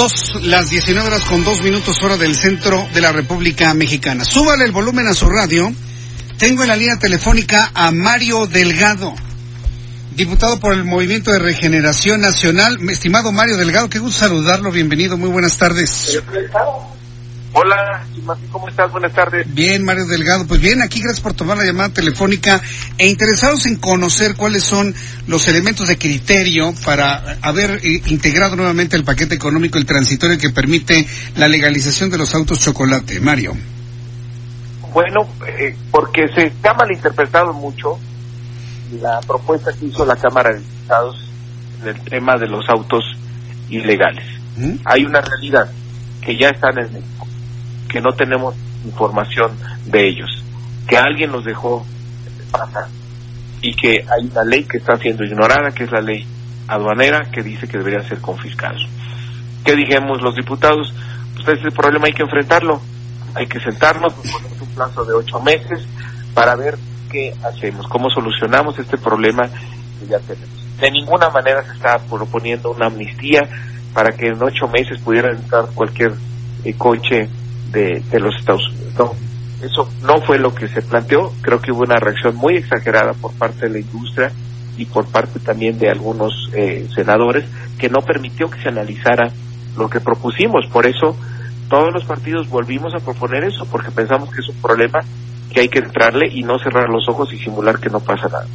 Dos, las 19 horas con dos minutos hora del centro de la República Mexicana. Súbale el volumen a su radio. Tengo en la línea telefónica a Mario Delgado, diputado por el Movimiento de Regeneración Nacional. Estimado Mario Delgado, qué gusto saludarlo. Bienvenido, muy buenas tardes. Hola, ¿cómo estás? Buenas tardes. Bien, Mario Delgado. Pues bien, aquí gracias por tomar la llamada telefónica e interesados en conocer cuáles son los elementos de criterio para haber eh, integrado nuevamente el paquete económico, el transitorio que permite la legalización de los autos chocolate. Mario. Bueno, eh, porque se ha malinterpretado mucho la propuesta que hizo la Cámara de Diputados en el tema de los autos ilegales. ¿Mm? Hay una realidad que ya están en México, que no tenemos información de ellos, que alguien los dejó pasar y que hay una ley que está siendo ignorada, que es la ley aduanera, que dice que deberían ser confiscados. ¿Qué dijimos los diputados? Pues ese problema hay que enfrentarlo, hay que sentarnos, poner un plazo de ocho meses para ver qué hacemos, cómo solucionamos este problema que ya tenemos. De ninguna manera se está proponiendo una amnistía para que en ocho meses pudiera entrar cualquier eh, coche de, de los Estados Unidos. No, eso no fue lo que se planteó. Creo que hubo una reacción muy exagerada por parte de la industria y por parte también de algunos eh, senadores que no permitió que se analizara lo que propusimos. Por eso todos los partidos volvimos a proponer eso, porque pensamos que es un problema que hay que entrarle y no cerrar los ojos y simular que no pasa nada.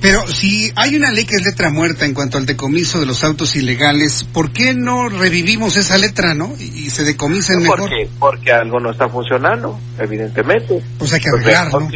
Pero si hay una ley que es letra muerta en cuanto al decomiso de los autos ilegales, ¿por qué no revivimos esa letra, no? Y, y se decomisen mejor. Porque, porque algo no está funcionando, evidentemente. Pues hay que arreglarlo.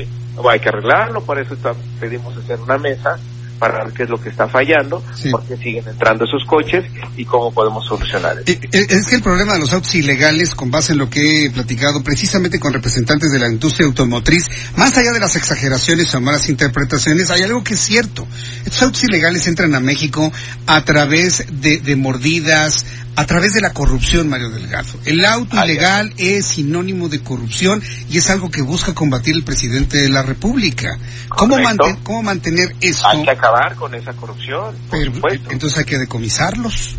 hay que arreglarlo, por eso está- pedimos hacer una mesa para ver qué es lo que está fallando, Sí. por qué siguen entrando esos coches y cómo podemos solucionar eso. Eh, eh, Es que el problema de los autos ilegales, con base en lo que he platicado precisamente con representantes de la industria automotriz, más allá de las exageraciones o malas interpretaciones, hay algo que es cierto. Estos autos ilegales entran a México a través de, de mordidas, a través de la corrupción, Mario Delgado. El auto Ah, ilegal es sinónimo de corrupción y es algo que busca combatir el presidente de la República. ¿Cómo, Correcto. manten- cómo mantener esto? Hay que acabar con esa corrupción, por Pero, supuesto. entonces hay que decomisarlos.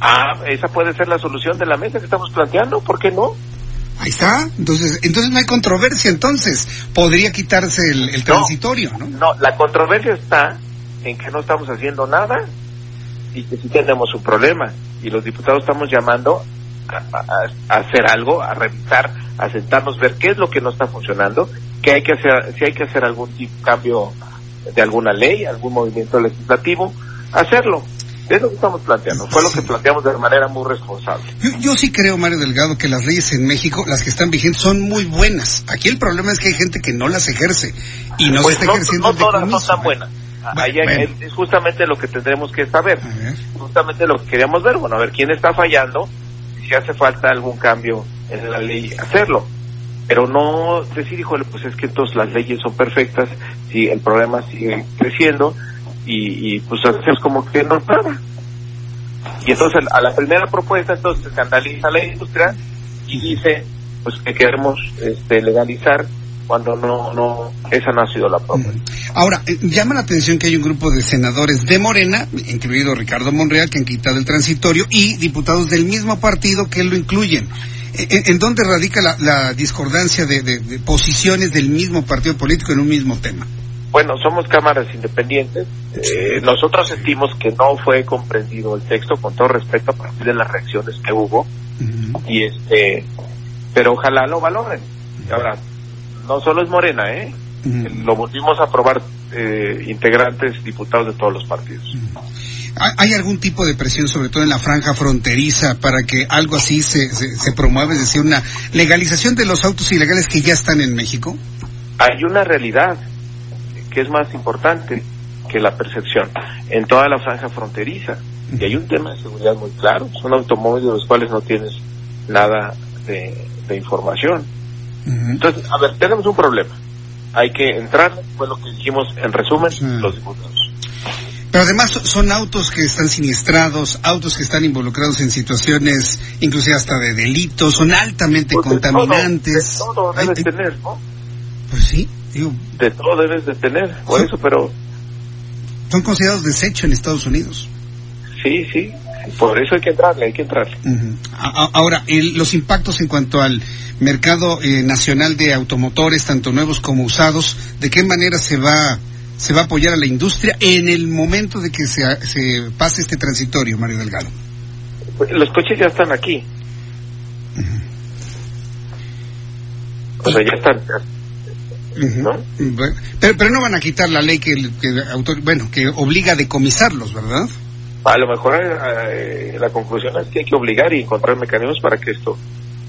Ah, esa puede ser la solución de la mesa que estamos planteando, ¿por qué no? Ahí está. Entonces, entonces no hay controversia. Entonces, podría quitarse el, el transitorio, ¿no? No, la controversia está en que no estamos haciendo nada y que sí tenemos un problema. Y los diputados estamos llamando a, a- a hacer algo, a revisar, a sentarnos, ver qué es lo que no está funcionando, que hay que hacer, si hay que hacer algún tipo, cambio de alguna ley, algún movimiento legislativo, hacerlo. Es lo que estamos planteando. Fue lo que planteamos de manera muy responsable. Yo, yo sí creo, Mario Delgado, que las leyes en México, las que están vigentes, son muy buenas. Aquí el problema es que hay gente que no las ejerce y no Pues se está no, ejerciendo no el todas son decomiso. tan buenas. Ahí bueno. es justamente lo que tendremos que saber. Justamente lo que queríamos ver, bueno, a ver quién está fallando, si hace falta algún cambio en la ley, hacerlo. Pero no decir, híjole, pues es que entonces las leyes son perfectas, si el problema sigue creciendo, y, y pues hacemos como que no es nada. Y entonces a la primera propuesta entonces se escandaliza la industria y dice pues que queremos este, legalizar cuando no, no, esa no ha sido la propuesta. Ahora, eh, llama la atención que hay un grupo de senadores de Morena, incluido Ricardo Monreal, que han quitado el transitorio, y diputados del mismo partido que lo incluyen. Eh, ¿En, en dónde radica la, la discordancia de, de- de posiciones del mismo partido político en un mismo tema? Bueno, somos cámaras independientes. Eh, nosotros sentimos que no fue comprendido el texto, con todo respeto, a partir de las reacciones que hubo. Y este, pero ojalá lo valoren. Ahora, no solo es Morena, ¿eh? Lo volvimos a aprobar eh, integrantes, diputados de todos los partidos. ¿Hay- ¿Hay algún tipo de presión, sobre todo en la franja fronteriza, para que algo así se, se, se promueva, es decir, una legalización de los autos ilegales que ya están en México? Hay una realidad que es más importante que la percepción en toda la franja fronteriza. Y hay un tema de seguridad muy claro. Son automóviles de los cuales no tienes nada de, información. Entonces, a ver, tenemos un problema. Hay que entrar, fue lo que dijimos en resumen, los diputados. Pero además son autos que están siniestrados, autos que están involucrados en situaciones, inclusive hasta de delitos, son altamente pues contaminantes. De todo, debes tener, ¿no? Pues sí, digo. De todo debes de tener, por eso, pero. Son considerados desecho en Estados Unidos. Sí, sí, por eso hay que entrarle, hay que entrarle. Ahora, los impactos en cuanto al mercado eh, nacional de automotores, tanto nuevos como usados, ¿de qué manera se va se va a apoyar a la industria en el momento de que se, se pase este transitorio, Mario Delgado? Los coches ya están aquí. O sea, ya están. ¿no? Pero, pero, no van a quitar la ley que, bueno, que obliga a decomisarlos, ¿verdad? A lo mejor eh, la conclusión es que hay que obligar y encontrar mecanismos para que esto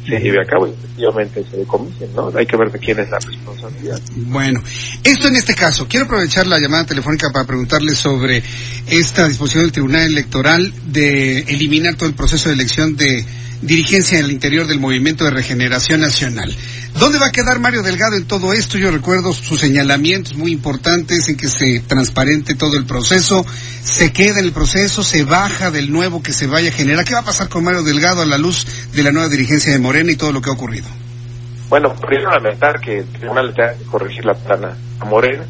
se lleve a cabo y efectivamente se decomisen, ¿no? Hay que ver de quién es la responsabilidad. Bueno, esto en este caso, quiero aprovechar la llamada telefónica para preguntarle sobre esta disposición del Tribunal Electoral de eliminar todo el proceso de elección de dirigencia en el interior del Movimiento de Regeneración Nacional. ¿Dónde va a quedar Mario Delgado en todo esto? Yo recuerdo sus señalamientos muy importantes en que se transparente todo el proceso, se queda en el proceso, se baja del nuevo que se vaya a generar. ¿Qué va a pasar con Mario Delgado a la luz de la nueva dirigencia de Morena y todo lo que ha ocurrido? Bueno, primero lamentar que el tribunal le tenga que corregir la plana a Morena,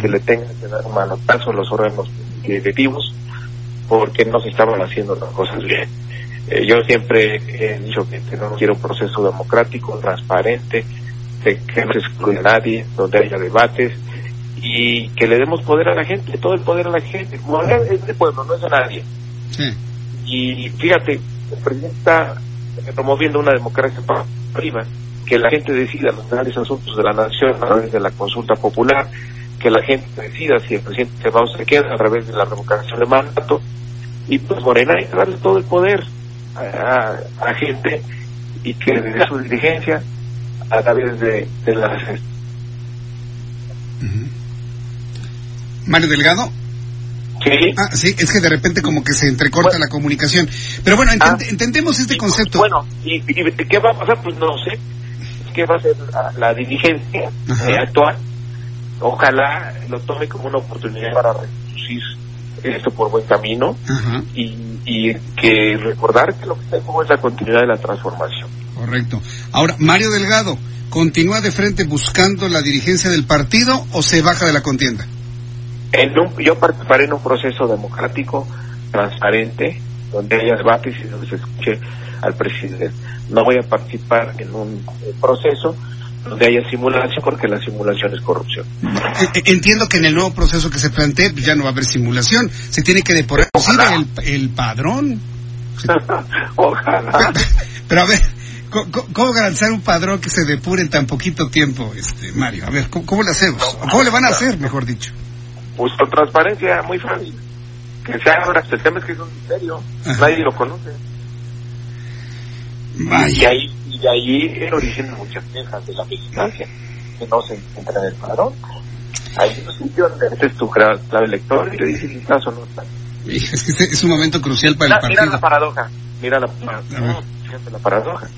que le tenga que dar un manotazo a los órganos directivos, porque no se estaban haciendo las cosas bien eh, yo siempre he dicho que no quiero un proceso democrático, transparente, que no se excluya a nadie, donde haya debates y que le demos poder a la gente, todo el poder a la gente. es del pueblo, no es de nadie. Y fíjate, el presidente está promoviendo una democracia prima, que la gente decida los grandes asuntos de la nación a través de la consulta popular, que la gente decida si el presidente se va o se queda a través de la revocación de mandato, y pues Morena hay que darle todo el poder a, a gente y que desde su dirigencia a través de, de las... Mario Delgado. Sí. Ah, sí, es que de repente como que se entrecorta la comunicación. Pero bueno, ah. entendemos este concepto. Bueno, ¿y, qué va a pasar? Pues no sé. ¿Qué va a ser la, dirigencia eh, actual? Ojalá lo tome como una oportunidad para reducir esto por buen camino y, y, que recordar que lo que está en juego es la continuidad de la transformación. Correcto. Ahora, Mario Delgado, ¿continúa de frente buscando la dirigencia del partido o se baja de la contienda? En yo participaré en un proceso democrático, transparente, donde haya debates y donde se escuche al presidente. No voy a participar en un proceso donde haya simulación, porque la simulación es corrupción. E, e, entiendo que en el nuevo proceso que se plantea ya no va a haber simulación, se tiene que depurar el, el padrón. Ojalá. Pero, a ver, ¿cómo, garantizar un padrón que se depure en tan poquito tiempo, este Mario? A ver, ¿cómo, le hacemos? ¿Cómo le van a hacer, mejor dicho? Pues con transparencia, muy fácil. Que se haga el tema es que es un misterio, nadie lo conoce. Y ahí y ahí el origen de muchas quejas de la vigilancia, que no se encuentra en el padrón. Ahí es un sitio donde es tu clave lector y le dices si caso no está. Es que es un momento crucial para el partido. Mira la paradoja, mira la, la paradoja.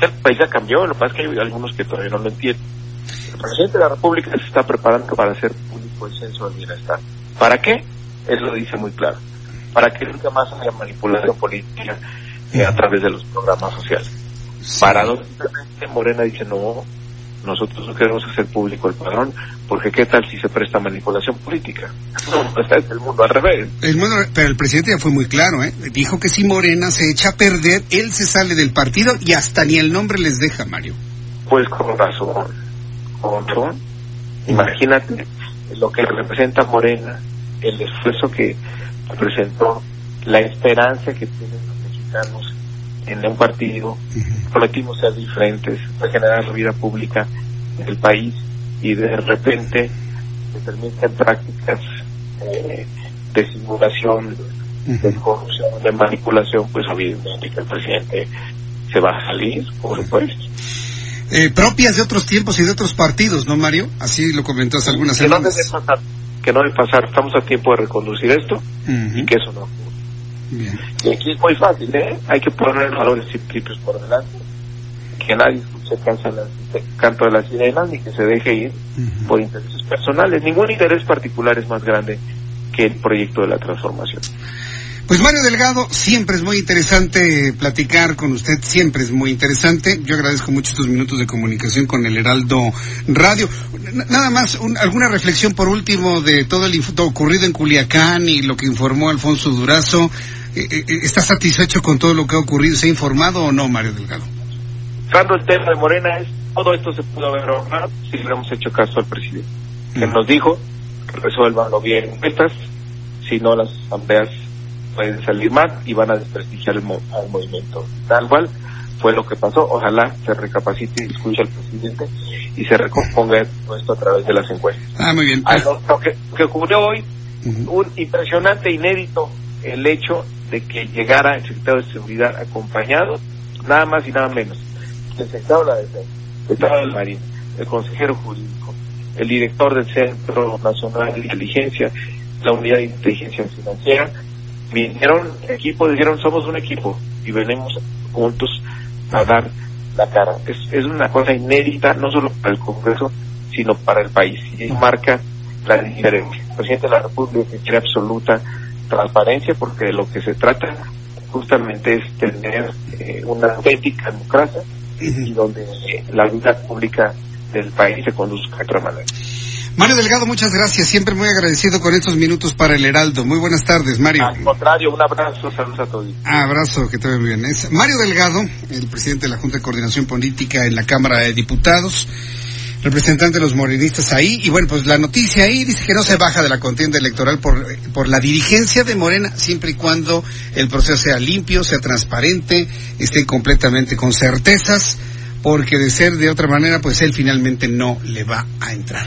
El país ya cambió, lo que pasa es que hay algunos que todavía no lo entienden. El presidente de la República se está preparando para hacer público el censo del bienestar. ¿Para qué? Él lo dice muy claro. Para que nunca más haya manipulación política eh, a través de los programas sociales. Paradójicamente, Morena dice, no, nosotros no queremos hacer público el padrón, porque qué tal si se presta manipulación política. No, está es el mundo al revés. pero el presidente ya fue muy claro, ¿eh? Dijo que si Morena se echa a perder, él se sale del partido y hasta ni el nombre les deja, Mario. Pues con razón, con razón. Imagínate lo que representa Morena, el esfuerzo que presentó, la esperanza que tienen los mexicanos en un partido, prometimos ser diferentes, regenerar la vida pública del país y de repente se permiten prácticas eh, de simulación, de corrupción, de manipulación, pues obviamente que el presidente se va a salir, por supuesto. Eh, propias de otros tiempos y de otros partidos, ¿no, Mario? Así lo comentó hace algunas semanas. que no debe pasar, estamos a tiempo de reconducir esto y que eso no Y aquí es muy fácil, ¿eh? Hay que poner valores y principios por delante. Que nadie escuche el canto de las sirenas ni que se deje ir por intereses personales. Ningún interés particular es más grande que el proyecto de la transformación. Pues Mario Delgado, siempre es muy interesante platicar con usted, siempre es muy interesante. Yo agradezco mucho estos minutos de comunicación con el Heraldo Radio. nada más, alguna reflexión por último de todo el ocurrido en Culiacán y lo que informó Alfonso Durazo. Eh, eh, eh, ¿Está satisfecho con todo lo que ha ocurrido? ¿Se ha informado o no, Mario Delgado? Fernando, el tema de Morena es, todo esto se pudo haber ahorrado si hubiéramos hecho caso al presidente, que nos dijo, resuélvanlo bien en si no las asambleas pueden salir mal y van a desprestigiar el al movimiento. Tal cual fue lo que pasó. Ojalá se recapacite y escuche al presidente y se recomponga esto a través de las encuestas. Ah, muy bien. lo, que, ocurrió hoy, un impresionante, inédito, el hecho de que llegara el secretario de Seguridad acompañado, nada más y nada menos, el secretario de la Defensa, el secretario del Marino, el consejero jurídico, el director del Centro Nacional de Inteligencia, la Unidad de Inteligencia Financiera, vinieron equipo, dijeron somos un equipo y venimos juntos a dar la cara. Es, es una cosa inédita, no solo para el Congreso, sino para el país. Y marca la diferencia. El presidente de la República quiere absoluta transparencia porque de lo que se trata justamente es tener eh, una auténtica democracia y donde la vida pública del país se conduzca de otra manera. Mario Delgado, muchas gracias. Siempre muy agradecido con estos minutos para el Heraldo. Muy buenas tardes, Mario. Al contrario, un abrazo, saludos a todos. abrazo, que te vea bien. Es Mario Delgado, el presidente de la Junta de Coordinación Política en la Cámara de Diputados, representante de los morenistas ahí. Y bueno, pues la noticia ahí dice que no se baja de la contienda electoral por, por la dirigencia de Morena, siempre y cuando el proceso sea limpio, sea transparente, esté completamente con certezas, porque de ser de otra manera, pues él finalmente no le va a entrar.